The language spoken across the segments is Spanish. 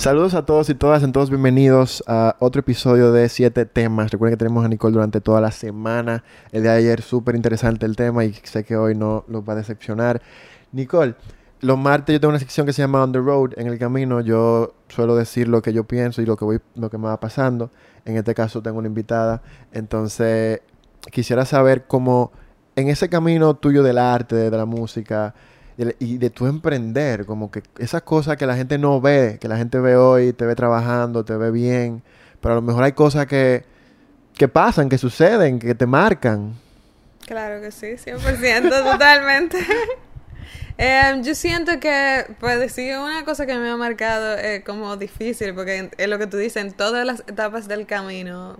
Saludos a todos y todas, en todos bienvenidos a otro episodio de Siete Temas. Recuerden que tenemos a Nicole durante toda la semana. El de ayer súper interesante el tema y sé que hoy no los va a decepcionar. Nicole, los martes yo tengo una sección que se llama On the Road. En el camino yo suelo decir lo que yo pienso y lo que, lo que me va pasando. En este caso tengo una invitada. Entonces quisiera saber cómo en ese camino tuyo del arte, de la música, y de tu emprender, como que esas cosas que la gente no ve, que la gente ve hoy, te ve trabajando, te ve bien, pero a lo mejor hay cosas que, que pasan, que suceden, que te marcan. Claro que sí, 100%, totalmente. Em, yo siento que, pues decir una cosa que me ha marcado es como difícil, porque es lo que tú dices, en todas las etapas del camino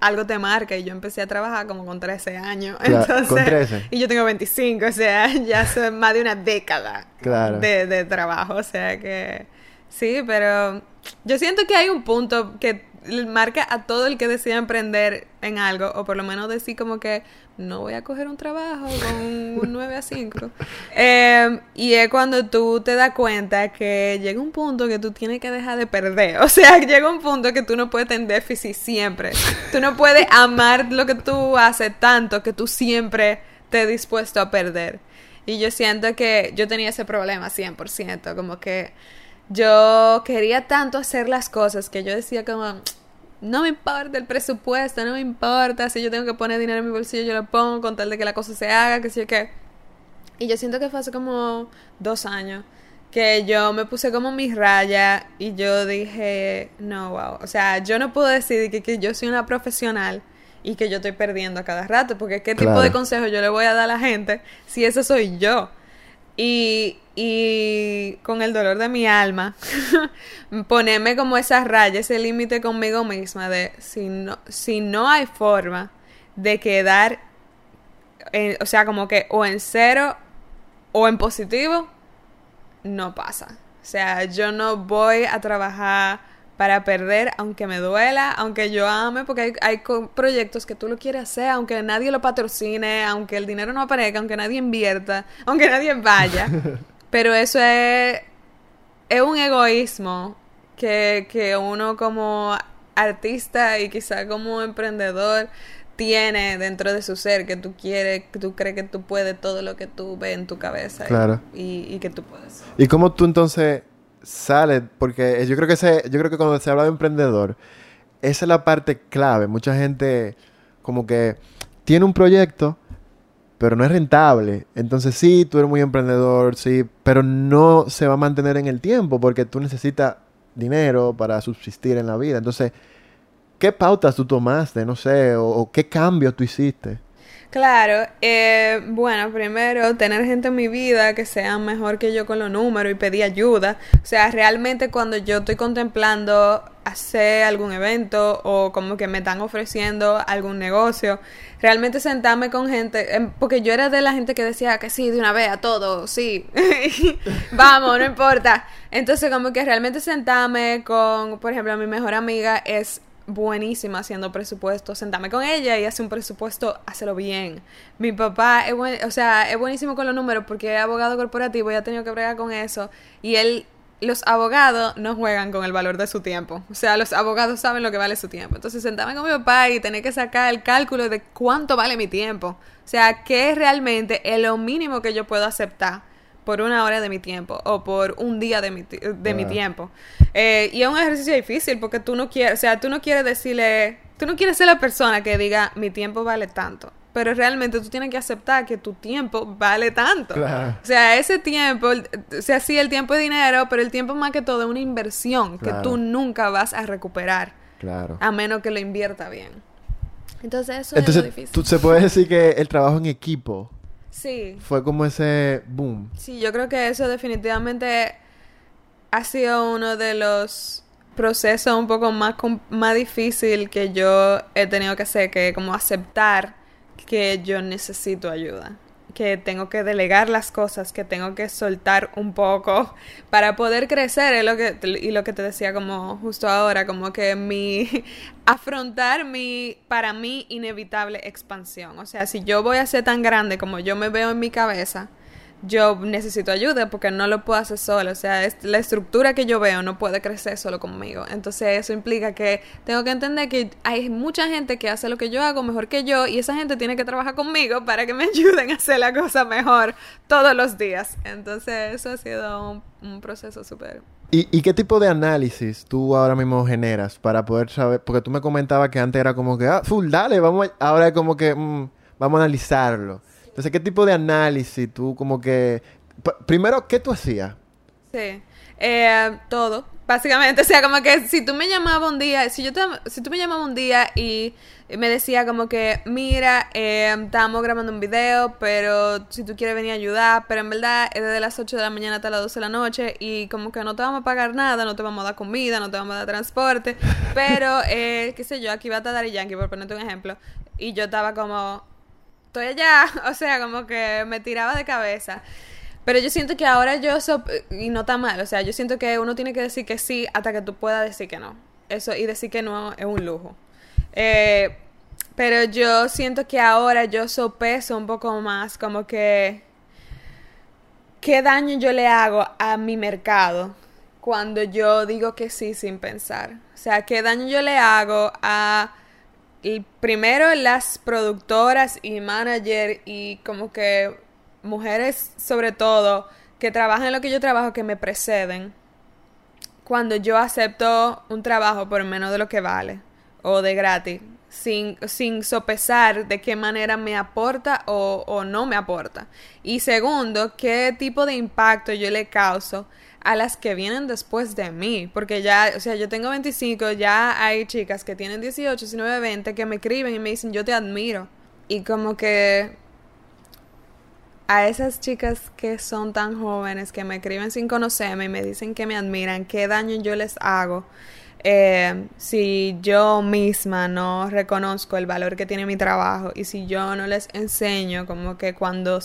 algo te marca y yo empecé a trabajar como con 13 años. entonces, con 13. Y yo tengo 25, o sea, ya hace más de una década de, de trabajo, o sea que sí, pero yo siento que hay un punto que marca a todo el que decida emprender en algo, o por lo menos decir como que no voy a coger un trabajo con un 9 a 5. Em, y es cuando tú te das cuenta que llega un punto que tú tienes que dejar de perder. O sea, llega un punto que tú no puedes tener déficit siempre. Tú no puedes amar lo que tú haces tanto que tú siempre estés dispuesto a perder. Y yo siento que yo tenía ese problema 100%, como que yo quería tanto hacer las cosas que yo decía como no me importa el presupuesto, no me importa si yo tengo que poner dinero en mi bolsillo, yo lo pongo con tal de que la cosa se haga, que sí o qué. Y yo siento que fue hace como dos años que yo me puse como mis rayas y yo dije, no, wow, o sea, yo no puedo decir que, que yo soy una profesional y que yo estoy perdiendo a cada rato, porque qué tipo de consejo yo le voy a dar a la gente si eso soy yo. Y, y con el dolor de mi alma, ponerme como esa raya, ese límite conmigo misma de si no, si no hay forma de quedar, o sea, como que o en cero o en positivo, no pasa. O sea, yo no voy a trabajar para perder, aunque me duela, aunque yo ame, porque hay, hay proyectos que tú lo quieres hacer, aunque nadie lo patrocine, aunque el dinero no aparezca, aunque nadie invierta, aunque nadie vaya. Pero eso es, es un egoísmo que, que uno como artista y quizá como emprendedor tiene dentro de su ser que tú quieres, que tú crees que tú puedes todo lo que tú ves en tu cabeza claro. y, y que tú puedes. ¿Y cómo tú entonces sale, porque yo creo que ese, yo creo que cuando se habla de emprendedor, esa es la parte clave. Mucha gente como que tiene un proyecto, pero no es rentable. Entonces sí, tú eres muy emprendedor, sí, pero no se va a mantener en el tiempo porque tú necesitas dinero para subsistir en la vida. Entonces, ¿qué pautas tú tomaste? No sé, o, qué cambios tú hiciste. Claro, eh, bueno, primero tener gente en mi vida que sea mejor que yo con los números y pedir ayuda. O sea, realmente cuando yo estoy contemplando hacer algún evento o como que me están ofreciendo algún negocio, realmente sentarme con gente, em, porque yo era de la gente que decía que sí, de una vez a todo, sí, vamos, no importa. Entonces como que realmente sentarme con, por ejemplo, mi mejor amiga es buenísima haciendo presupuesto. Sentarme con ella y hacer un presupuesto, hacerlo bien. Mi papá es o sea, es buenísimo con los números porque es abogado corporativo y ha tenido que bregar con eso. Y él, los abogados no juegan con el valor de su tiempo. O sea, los abogados saben lo que vale su tiempo. Entonces, sentarme con mi papá y tener que sacar el cálculo de cuánto vale mi tiempo. O sea, qué es realmente lo mínimo que yo puedo aceptar por una hora de mi tiempo o por un día de mi, de mi tiempo. Eh, y es un ejercicio difícil porque tú no quieres, o sea, tú no quieres decirle, tú no quieres ser la persona que diga mi tiempo vale tanto. Pero realmente tú tienes que aceptar que tu tiempo vale tanto. O sea, ese tiempo, o sea, sí, el tiempo es dinero, pero el tiempo más que todo es una inversión que tú nunca vas a recuperar. Claro. A menos que lo invierta bien. Entonces, eso es difícil. Tú, se puede decir que el trabajo en equipo Sí. Fue como ese boom. Sí, yo creo que eso definitivamente ha sido uno de los procesos un poco más, más difícil que yo he tenido que hacer, que como aceptar que yo necesito ayuda que tengo que delegar las cosas, que tengo que soltar un poco para poder crecer, es lo que, y lo que te decía como justo ahora, como que mi, afrontar mi, para mí, inevitable expansión. O sea, si yo voy a ser tan grande como yo me veo en mi cabeza, yo necesito ayuda porque no lo puedo hacer solo. O sea, es, la estructura que yo veo no puede crecer solo conmigo. Entonces eso implica que tengo que entender que hay mucha gente que hace lo que yo hago mejor que yo y esa gente tiene que trabajar conmigo para que me ayuden a hacer la cosa mejor todos los días. Entonces eso ha sido un, proceso súper... ¿Y, ¿Y qué tipo de análisis tú ahora mismo generas para poder saber? Porque tú me comentabas que antes era como que, ah, full, dale, vamos, ahora es como que, mm, vamos a analizarlo. Entonces, ¿qué tipo de análisis tú como que... Primero, ¿qué tú hacías? Sí, eh, todo, básicamente. O sea, como que si tú me llamabas un día, si yo te, si tú me llamabas un día y me decía como que, mira, eh, estamos grabando un video, pero si tú quieres venir a ayudar, pero en verdad es desde las 8 de la mañana hasta las 12 de la noche y como que no te vamos a pagar nada, no te vamos a dar comida, no te vamos a dar transporte, pero, eh, qué sé yo, aquí va a estar Yankee, por ponerte un ejemplo, y yo estaba como, allá, o sea, como que me tiraba de cabeza. Pero yo siento que ahora yo, y no está mal, o sea, yo siento que uno tiene que decir que sí hasta que tú puedas decir que no. Eso, y decir que no es un lujo. Eh, pero yo siento que ahora yo sopeso un poco más, como que, ¿qué daño yo le hago a mi mercado cuando yo digo que sí sin pensar? O sea, ¿qué daño yo le hago a y primero las productoras y manager y como que mujeres sobre todo que trabajan en lo que yo trabajo que me preceden cuando yo acepto un trabajo por menos de lo que vale o de gratis sin, sin sopesar de qué manera me aporta o, o no me aporta. Y segundo qué tipo de impacto yo le causo a las que vienen después de mí, porque ya, o sea, yo tengo 25, ya hay chicas que tienen 18, 19, 20 que me escriben y me dicen, yo te admiro. Y como que a esas chicas que son tan jóvenes, que me escriben sin conocerme y me dicen que me admiran, qué daño yo les hago eh, si yo misma no reconozco el valor que tiene mi trabajo y si yo no les enseño como que cuando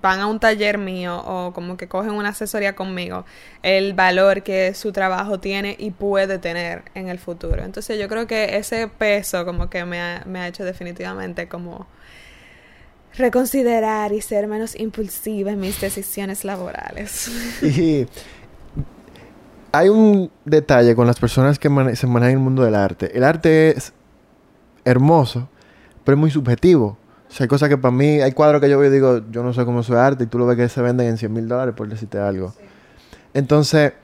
van a un taller mío o como que cogen una asesoría conmigo, el valor que su trabajo tiene y puede tener en el futuro. Entonces yo creo que ese peso como que me ha, me ha hecho definitivamente como reconsiderar y ser menos impulsiva en mis decisiones laborales. Y hay un detalle con las personas que se manejan en el mundo del arte. El arte es hermoso, pero es muy subjetivo. O sea, hay cosas que para mí, hay cuadros que yo veo y digo, yo no sé cómo es arte, y tú lo ves que se venden en 100 mil dólares, por decirte algo. Entonces,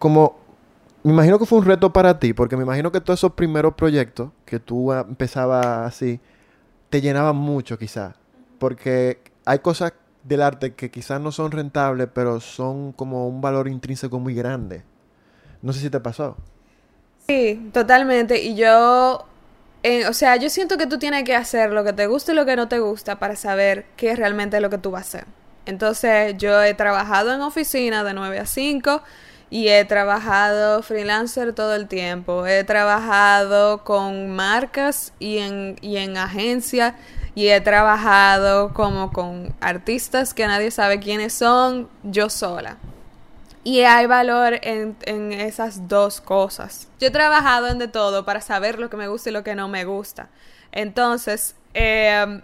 como, me imagino que fue un reto para ti, porque me imagino que todos esos primeros proyectos que tú empezabas así, te llenaban mucho quizás. Porque hay cosas del arte que quizás no son rentables, pero son como un valor intrínseco muy grande. No sé si te pasó. Sí, totalmente. Y yo, eh, o sea, yo siento que tú tienes que hacer lo que te gusta y lo que no te gusta para saber qué es realmente lo que tú vas a hacer. Entonces, yo he trabajado en oficina de 9 a 5 y he trabajado freelancer todo el tiempo. He trabajado con marcas y en, y en agencias y he trabajado como con artistas que nadie sabe quiénes son, yo sola. Y hay valor en, en, esas dos cosas. Yo he trabajado en de todo para saber lo que me gusta y lo que no me gusta. Entonces, em,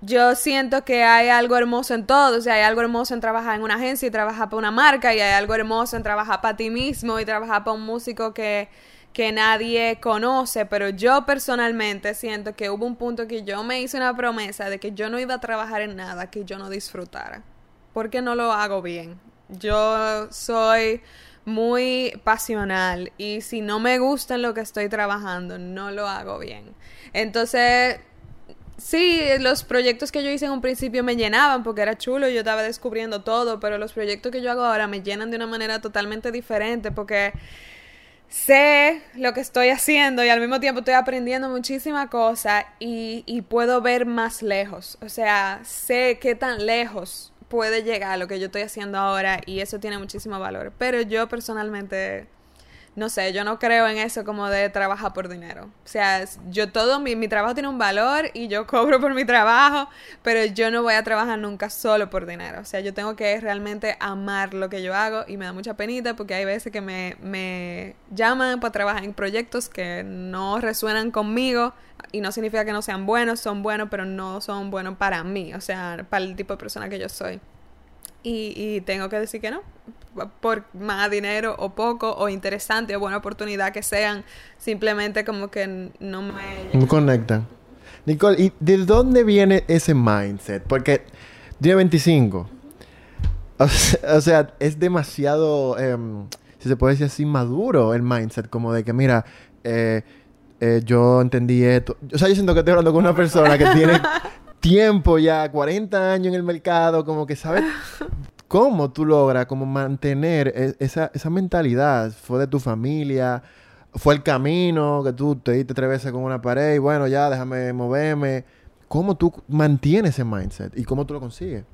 yo siento que hay algo hermoso en todo. O sea, hay algo hermoso en trabajar en una agencia y trabajar para una marca. Y hay algo hermoso en trabajar para ti mismo y trabajar para un músico que, que nadie conoce, pero yo personalmente siento que hubo un punto que yo me hice una promesa de que yo no iba a trabajar en nada que yo no disfrutara, porque no lo hago bien. Yo soy muy pasional y si no me gusta en lo que estoy trabajando, no lo hago bien. Entonces, sí, los proyectos que yo hice en un principio me llenaban porque era chulo, yo estaba descubriendo todo, pero los proyectos que yo hago ahora me llenan de una manera totalmente diferente porque sé lo que estoy haciendo y al mismo tiempo estoy aprendiendo muchísimas cosas y, y, puedo ver más lejos. O sea, sé qué tan lejos puede llegar lo que yo estoy haciendo ahora y eso tiene muchísimo valor. Pero yo personalmente no sé, yo no creo en eso como de trabajar por dinero. O sea, yo todo, mi, mi, trabajo tiene un valor y yo cobro por mi trabajo, pero yo no voy a trabajar nunca solo por dinero. O sea, yo tengo que realmente amar lo que yo hago y me da mucha penita porque hay veces que me, me llaman para trabajar en proyectos que no resuenan conmigo y no significa que no sean buenos, son buenos, pero no son buenos para mí, o sea, para el tipo de persona que yo soy. Y, y tengo que decir que no, por más dinero o poco o interesante o buena oportunidad que sean, simplemente como que no me... No conectan. Nicole, ¿y de dónde viene ese mindset? Porque tiene 25. O sea, es demasiado, em, si se puede decir así, maduro el mindset, como de que, mira, eh, eh, yo entendí esto. O sea, yo siento que estoy hablando con una persona que tiene tiempo ya, 40 años en el mercado, como que sabe cómo tú logras como mantener e, esa, esa mentalidad. Fue de tu familia, fue el camino que tú te diste tres veces con una pared bueno, ya déjame moverme. ¿Cómo tú mantienes ese mindset y cómo tú lo consigues?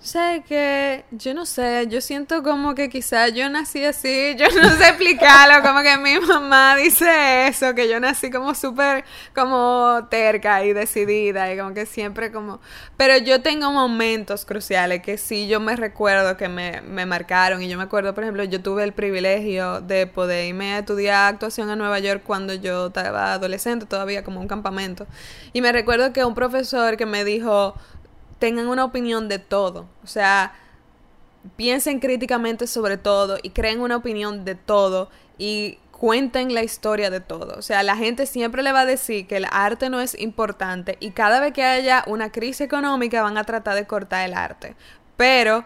Sé que, yo no sé, yo siento como que quizás yo nací así, yo no sé explicarlo, como que mi mamá dice eso, que yo nací como súper, como terca y decidida y como que siempre como, pero yo tengo momentos cruciales que sí yo me recuerdo que me, me marcaron y yo me acuerdo, por ejemplo, yo tuve el privilegio de poder irme a estudiar actuación en Nueva York cuando yo estaba adolescente, todavía como un campamento, y me recuerdo que un profesor que me dijo, tengan una opinión de todo. O sea, piensen críticamente sobre todo y creen una opinión de todo y cuenten la historia de todo. O sea, la gente siempre le va a decir que el arte no es importante y cada vez que haya una crisis económica van a tratar de cortar el arte. Pero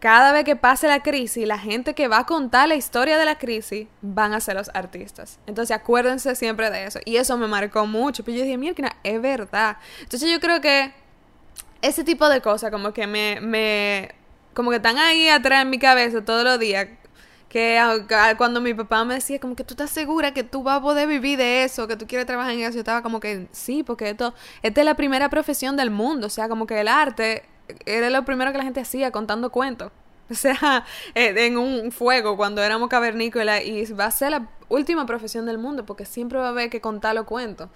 cada vez que pase la crisis, la gente que va a contar la historia de la crisis van a ser los artistas. Entonces acuérdense siempre de eso. Y eso me marcó mucho. Pero yo dije, mira, es verdad. Entonces yo creo que ese tipo de cosas como que me, me, como que están ahí atrás en mi cabeza todos los días. Que cuando mi papá me decía como que tú estás segura que tú vas a poder vivir de eso, que tú quieres trabajar en eso, yo estaba como que sí, porque esto, esta es la primera profesión del mundo, o sea, como que el arte era lo primero que la gente hacía contando cuentos. O sea, eh, en un fuego cuando éramos cavernícolas y va a ser la última profesión del mundo porque siempre va a haber que contar los cuentos.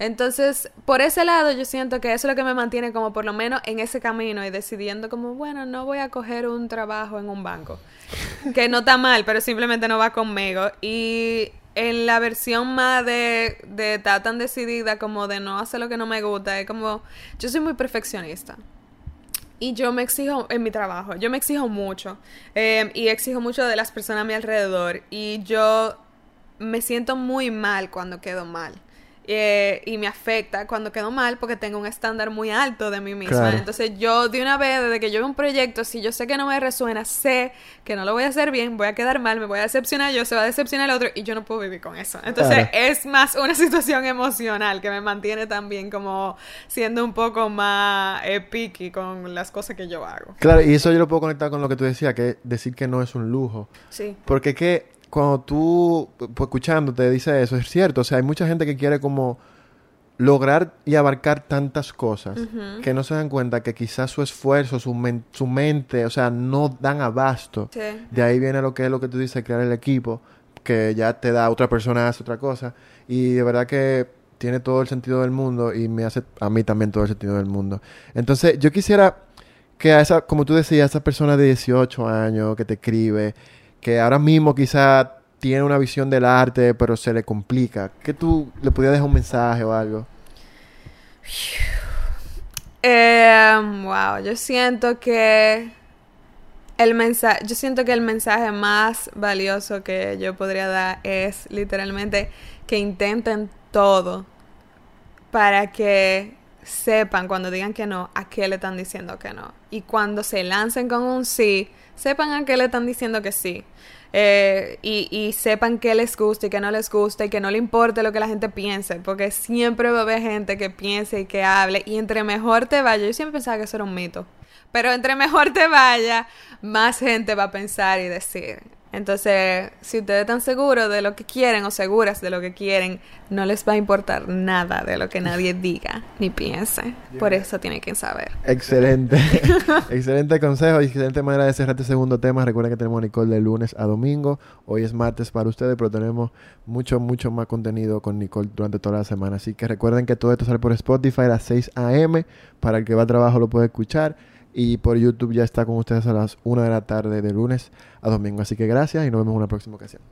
Entonces, por ese lado, yo siento que eso es lo que me mantiene como por lo menos en ese camino y decidiendo como, bueno, no voy a coger un trabajo en un banco. que no está mal, pero simplemente no va conmigo. Y en la versión más de, de tan decidida como de no hacer lo que no me gusta, es como, yo soy muy perfeccionista. Y yo me exijo en mi trabajo, yo me exijo mucho. Eh, y exijo mucho de las personas a mi alrededor. Y yo me siento muy mal cuando quedo mal. Eh, y me afecta cuando quedo mal porque tengo un estándar muy alto de mí misma. Entonces yo de una vez, desde que yo veo un proyecto, si yo sé que no me resuena, sé que no lo voy a hacer bien, voy a quedar mal, me voy a decepcionar yo, se va a decepcionar el otro y yo no puedo vivir con eso. Entonces es más una situación emocional que me mantiene también como siendo un poco más eh, picky con las cosas que yo hago. Claro, y eso yo lo puedo conectar con lo que tú decías, que decir que no es un lujo. Sí. Porque que cuando tú, pues, escuchando, te dice eso, es cierto. O sea, hay mucha gente que quiere como lograr y abarcar tantas cosas que no se dan cuenta que quizás su esfuerzo, su, su mente, o sea, no dan abasto. De ahí viene lo que es lo que tú dices, crear el equipo, que ya te da otra persona, hace otra cosa. Y de verdad que tiene todo el sentido del mundo y me hace a mí también todo el sentido del mundo. Entonces, yo quisiera que a esa, como tú decías, a esa persona de 18 años que te escribe, que ahora mismo quizá tiene una visión del arte, pero se le complica, ¿qué tú le podías dejar un mensaje o algo? Eh, wow, yo siento que el mensaje, yo siento que el mensaje más valioso que yo podría dar es literalmente que intenten todo para que sepan cuando digan que no, a qué le están diciendo que no. Y cuando se lancen con un sí, sepan a qué le están diciendo que sí. Eh, y, y, sepan qué les gusta y qué no les gusta y que no le importe lo que la gente piense, porque siempre va a haber gente que piense y que hable y entre mejor te vaya, yo siempre pensaba que eso era un mito, pero entre mejor te vaya, más gente va a pensar y decir. Entonces, si ustedes están seguros de lo que quieren o seguras de lo que quieren, no les va a importar nada de lo que nadie diga ni piense. Por eso tienen que saber. Excelente. excelente consejo y excelente manera de cerrar este segundo tema. Recuerden que tenemos a Nicole de lunes a domingo. Hoy es martes para ustedes, pero tenemos mucho, mucho más contenido con Nicole durante toda la semana. Así que recuerden que todo esto sale por Spotify a las 6 a.m. Para el que va a trabajo lo puede escuchar. Y por YouTube ya está con ustedes a las 1 de la tarde de lunes a domingo. Así que gracias y nos vemos en una próxima ocasión.